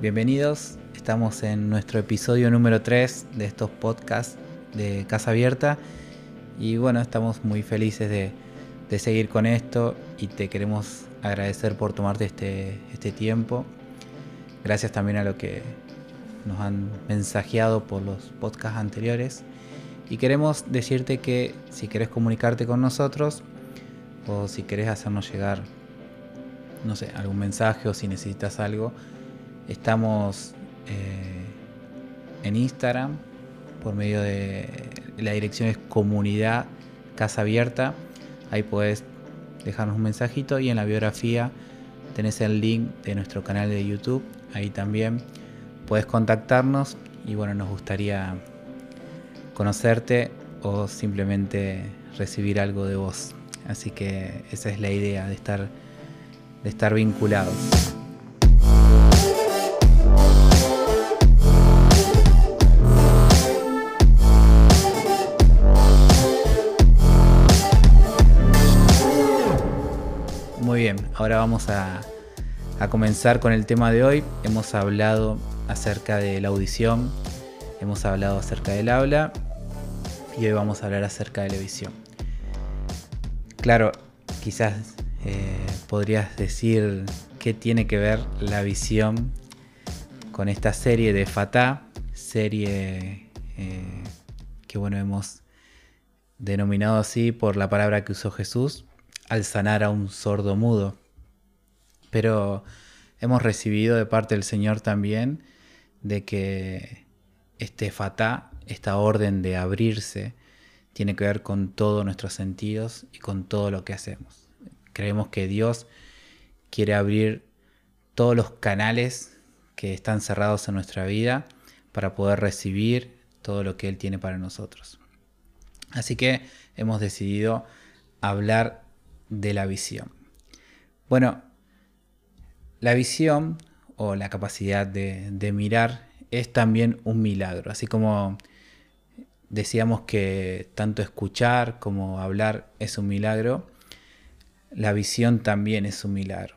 bienvenidos. Estamos en nuestro episodio número 3 de estos podcasts de Casa Abierta. Y bueno, estamos muy felices de, seguir con esto y te queremos agradecer por tomarte este, este tiempo. Gracias también a lo que nos han mensajeado por los podcasts anteriores. Y queremos decirte que si querés comunicarte con nosotros o si querés hacernos llegar, no sé, algún mensaje o si necesitas algo, estamos eh, en Instagram por medio de la dirección es comunidad casa abierta. Ahí puedes dejarnos un mensajito y en la biografía tenés el link de nuestro canal de YouTube. Ahí también puedes contactarnos y bueno, nos gustaría conocerte o simplemente recibir algo de vos. Así que esa es la idea de estar, de estar vinculados. Ahora vamos a, comenzar con el tema de hoy. Hemos hablado acerca de la audición, hemos hablado acerca del habla y hoy vamos a hablar acerca de la visión. Claro, quizás eh, podrías decir qué tiene que ver la visión con esta serie de Fatah, serie eh, que bueno hemos denominado así por la palabra que usó Jesús al sanar a un sordo mudo. Pero hemos recibido de parte del Señor también de que este Fatah, esta orden de abrirse, tiene que ver con todos nuestros sentidos y con todo lo que hacemos. Creemos que Dios quiere abrir todos los canales que están cerrados en nuestra vida para poder recibir todo lo que Él tiene para nosotros. Así que hemos decidido hablar de la visión. Bueno, la visión o la capacidad de, mirar es también un milagro, así como decíamos que tanto escuchar como hablar es un milagro, la visión también es un milagro.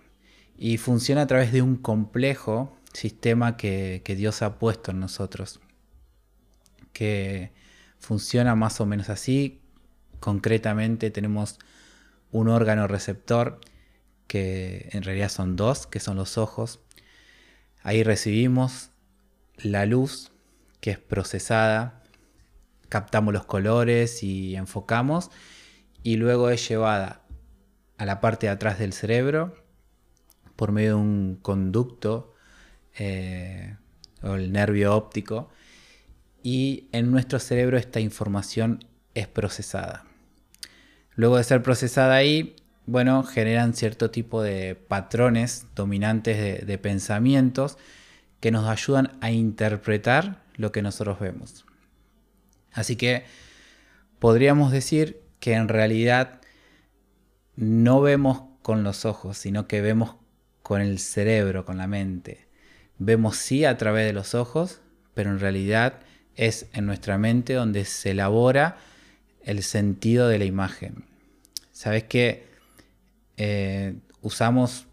Y funciona a través de un complejo sistema que, Dios ha puesto en nosotros, que funciona más o menos así. Concretamente tenemos un órgano receptor, que en realidad son dos, que son los ojos. Ahí recibimos la luz que es procesada captamos los colores y enfocamos y luego es llevada a la parte de atrás del cerebro por medio de un conducto eh, o el nervio óptico y en nuestro cerebro esta información es procesada. Luego de ser procesada ahí, bueno, generan cierto tipo de patrones dominantes de pensamientos que nos ayudan a interpretar lo que nosotros vemos. Así que podríamos decir que en realidad no vemos con los ojos, sino que vemos con el cerebro, con la mente. Vemos sí a través de los ojos, pero en realidad es en nuestra mente donde se elabora el sentido de la imagen. Sabes que eh, usamos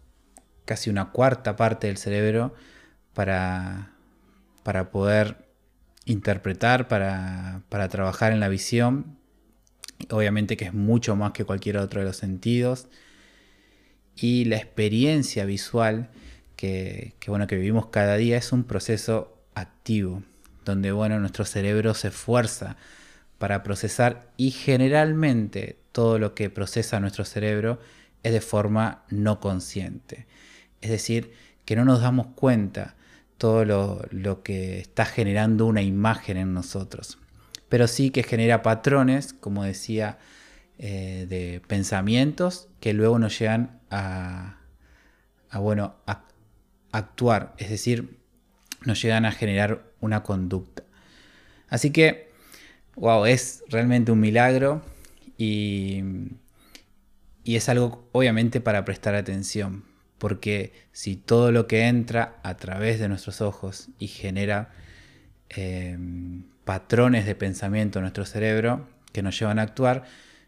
casi una cuarta parte del cerebro para, para poder interpretar, para, trabajar en la visión. Obviamente que es mucho más que cualquier otro de los sentidos. Y la experiencia visual que, bueno, que vivimos cada día es un proceso activo, donde bueno, nuestro cerebro se esfuerza para procesar y generalmente todo lo que procesa nuestro cerebro es de forma no consciente. Es decir, que no nos damos cuenta todo lo, que está generando una imagen en nosotros. Pero sí que genera patrones, como decía, eh, de pensamientos que luego nos llegan a, bueno, a actuar, es decir, nos llegan a generar una conducta. Así que, wow, es realmente un milagro y, y es algo obviamente para prestar atención, porque si todo lo que entra a través de nuestros ojos y genera em, patrones de pensamiento en nuestro cerebro que nos llevan a actuar,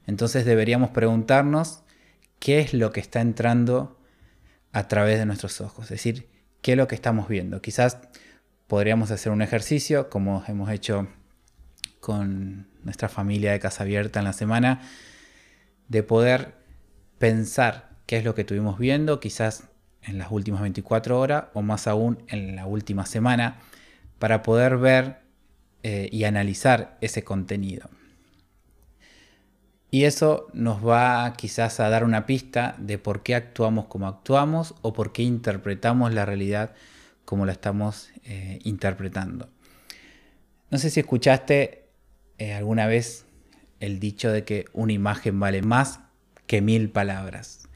entonces deberíamos preguntarnos qué es lo que está entrando a través de nuestros ojos. Es decir, qué es lo que estamos viendo. Quizás podríamos hacer un ejercicio, como hemos hecho con nuestra familia de Casa Abierta en la semana, de poder pensar qué es lo que estuvimos viendo, quizás en las últimas 24 horas o más aún en la última semana, para poder ver eh, y analizar ese contenido. Y eso nos va quizás a dar una pista de por qué actuamos como actuamos o por qué interpretamos la realidad como la estamos eh, interpretando. No sé si escuchaste eh, alguna vez el dicho de que una imagen vale más que mil palabras.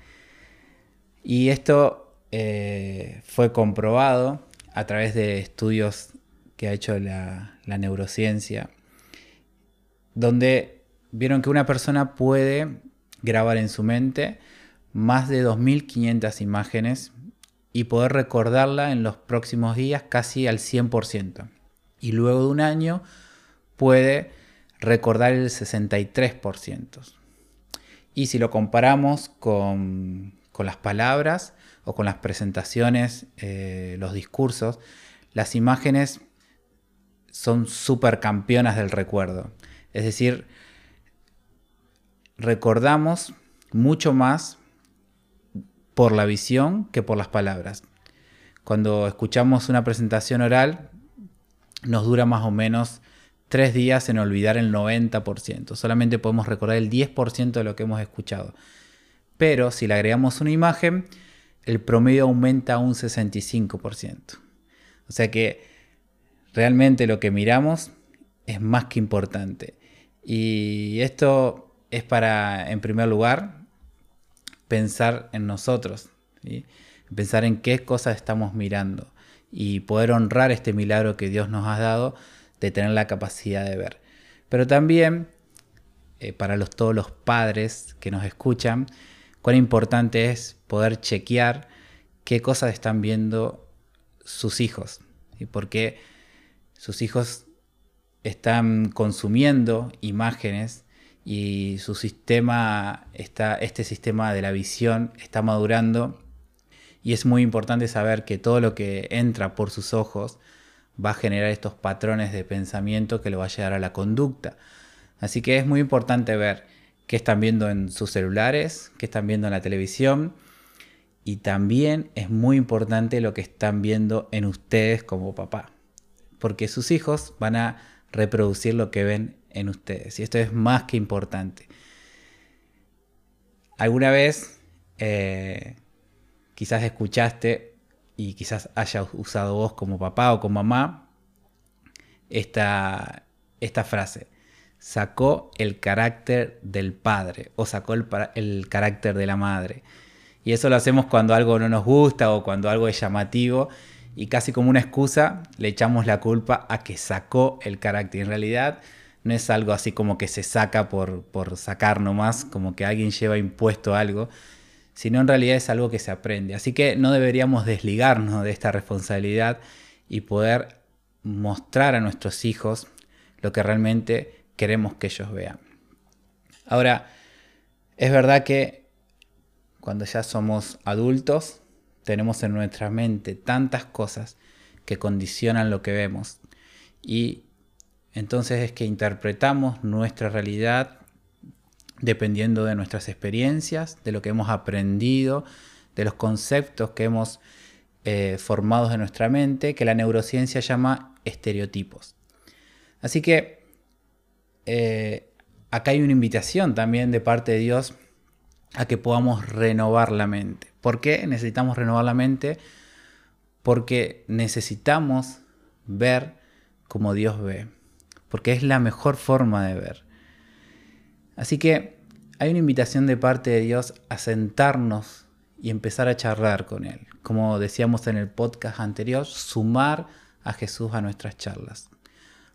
Y esto eh, fue comprobado a través de estudios que ha hecho la, la neurociencia, donde vieron que una persona puede grabar en su mente más de 2.500 imágenes y poder recordarla en los próximos días casi al 100%. Y luego de un año puede recordar el 63%. Y si lo comparamos con, las palabras o con las presentaciones, eh, los discursos, las imágenes son supercampeonas del recuerdo. Es decir, recordamos mucho más por la visión que por las palabras. Cuando escuchamos una presentación oral, nos dura más o menos tres días en olvidar el 90%. Solamente podemos recordar el 10% de lo que hemos escuchado. Pero si le agregamos una imagen, el promedio aumenta a un 65%. O sea que realmente lo que miramos es más que importante. Y esto es para, en primer lugar, pensar en nosotros, pensar en qué cosas estamos mirando y poder honrar este milagro que Dios nos ha dado de tener la capacidad de ver. Pero también, eh, para los, todos los padres que nos escuchan, cuán importante es poder chequear qué cosas están viendo sus hijos, y porque sus hijos están consumiendo imágenes y su sistema, está, este sistema de la visión está madurando y es muy importante saber que todo lo que entra por sus ojos va a generar estos patrones de pensamiento que lo va a llevar a la conducta. Así que es muy importante ver qué están viendo en sus celulares, qué están viendo en la televisión y también es muy importante lo que están viendo en ustedes como papá, porque sus hijos van a reproducir lo que ven en ustedes. Y esto es más que importante. Alguna vez eh, quizás escuchaste y quizás hayas usado vos como papá o como mamá esta, esta frase. Sacó el carácter del padre o sacó el, el carácter de la madre. Y eso lo hacemos cuando algo no nos gusta o cuando algo es llamativo y casi como una excusa le echamos la culpa a que sacó el carácter. En realidad no es algo así como que se saca por, por sacar nomás, como que alguien lleva impuesto algo, sino en realidad es algo que se aprende. Así que no deberíamos desligarnos de esta responsabilidad y poder mostrar a nuestros hijos lo que realmente queremos que ellos vean. Ahora, es verdad que cuando ya somos adultos, tenemos en nuestra mente tantas cosas que condicionan lo que vemos y entonces es que interpretamos nuestra realidad dependiendo de nuestras experiencias, de lo que hemos aprendido, de los conceptos que hemos eh, formados en nuestra mente, que la neurociencia llama estereotipos. Así que eh, acá hay una invitación también de parte de Dios a que podamos renovar la mente. ¿Por qué necesitamos renovar la mente? Porque necesitamos ver como Dios ve porque es la mejor forma de ver. Así que hay una invitación de parte de Dios a sentarnos y empezar a charlar con Él. Como decíamos en el podcast anterior, sumar a Jesús a nuestras charlas.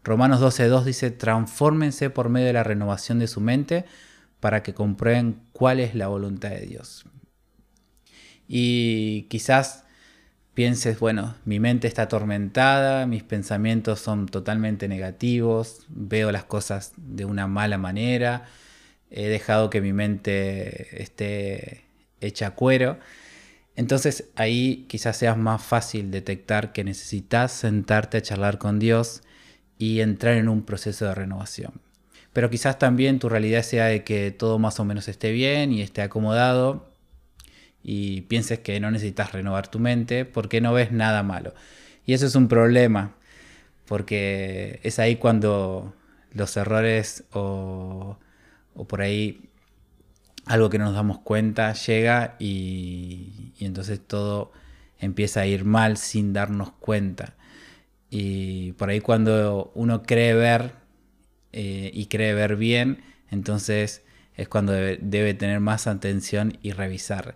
Romanos 12.2 dice, transfórmense por medio de la renovación de su mente para que comprueben cuál es la voluntad de Dios. Y quizás pienses, bueno, mi mente está atormentada, mis pensamientos son totalmente negativos, veo las cosas de una mala manera, he dejado que mi mente esté hecha cuero. Entonces ahí quizás sea más fácil detectar que necesitas sentarte a charlar con Dios y entrar en un proceso de renovación. Pero quizás también tu realidad sea de que todo más o menos esté bien y esté acomodado y pienses que no necesitas renovar tu mente porque no ves nada malo. Y eso es un problema, porque es ahí cuando los errores o, por ahí algo que no nos damos cuenta llega y, entonces todo empieza a ir mal sin darnos cuenta. Y por ahí cuando uno cree ver eh, y cree ver bien, entonces es cuando debe, tener más atención y revisar.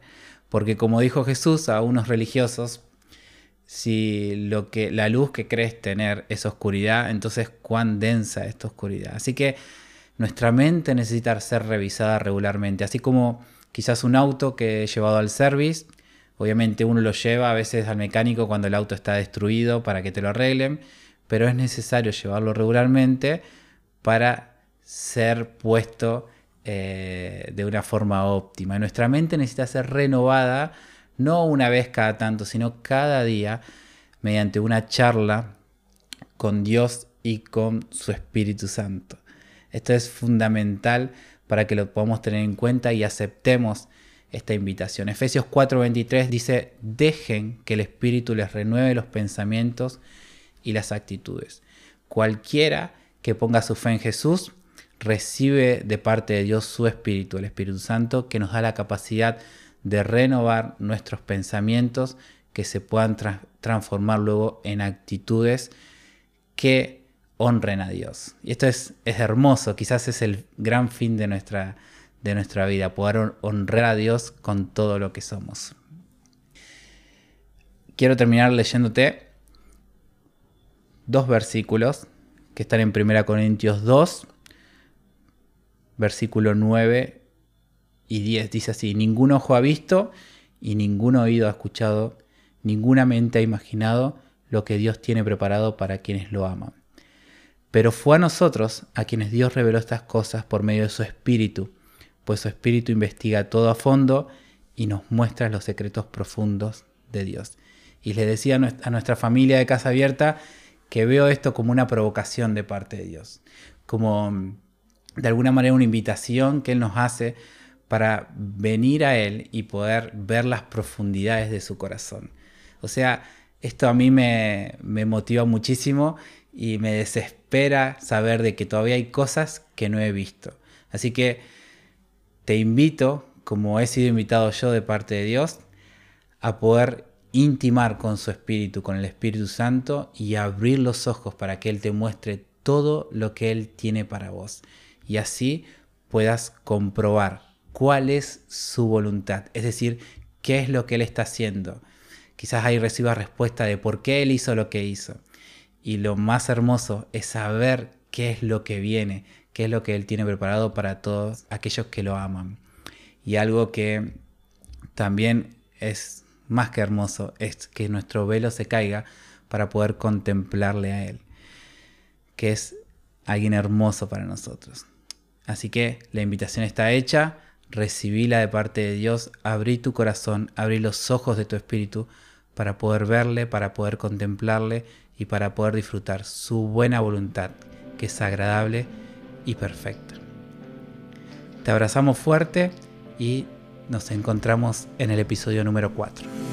Porque como dijo Jesús a unos religiosos, si lo que la luz que crees tener es oscuridad, entonces cuán densa es esta oscuridad. Así que nuestra mente necesita ser revisada regularmente, así como quizás un auto que he llevado al service, obviamente uno lo lleva a veces al mecánico cuando el auto está destruido para que te lo arreglen, pero es necesario llevarlo regularmente para ser puesto eh, de una forma óptima. Nuestra mente necesita ser renovada no una vez cada tanto, sino cada día mediante una charla con Dios y con su Espíritu Santo. Esto es fundamental para que lo podamos tener en cuenta y aceptemos esta invitación. Efesios 4:23 dice, dejen que el Espíritu les renueve los pensamientos y las actitudes. Cualquiera que ponga su fe en Jesús recibe de parte de Dios su Espíritu, el Espíritu Santo, que nos da la capacidad de renovar nuestros pensamientos que se puedan transformar luego en actitudes que honren a Dios. Y esto es, es, hermoso, quizás es el gran fin de nuestra, de nuestra vida, poder honrar a Dios con todo lo que somos. Quiero terminar leyéndote dos versículos que están en 1 Corintios 2, versículo 9 y 10 dice así, ningún ojo ha visto y ningún oído ha escuchado, ninguna mente ha imaginado lo que Dios tiene preparado para quienes lo aman. Pero fue a nosotros a quienes Dios reveló estas cosas por medio de su Espíritu, pues su Espíritu investiga todo a fondo y nos muestra los secretos profundos de Dios. Y le decía a nuestra familia de Casa Abierta que veo esto como una provocación de parte de Dios, como de alguna manera una invitación que Él nos hace para venir a Él y poder ver las profundidades de su corazón. O sea, esto a mí me, motiva muchísimo y me desespera saber de que todavía hay cosas que no he visto. Así que te invito, como he sido invitado yo de parte de Dios, a poder intimar con su Espíritu, con el Espíritu Santo y abrir los ojos para que Él te muestre todo lo que Él tiene para vos. Y así puedas comprobar cuál es su voluntad, es decir, qué es lo que Él está haciendo. Quizás ahí reciba respuesta de por qué Él hizo lo que hizo. Y lo más hermoso es saber qué es lo que viene, qué es lo que Él tiene preparado para todos aquellos que lo aman. Y algo que también es más que hermoso es que nuestro velo se caiga para poder contemplarle a Él, que es alguien hermoso para nosotros. Así que la invitación está hecha recibíla de parte de Dios, abrí tu corazón, abrí los ojos de tu espíritu para poder verle, para poder contemplarle y para poder disfrutar su buena voluntad, que es agradable y perfecta. Te abrazamos fuerte y nos encontramos en el episodio número 4.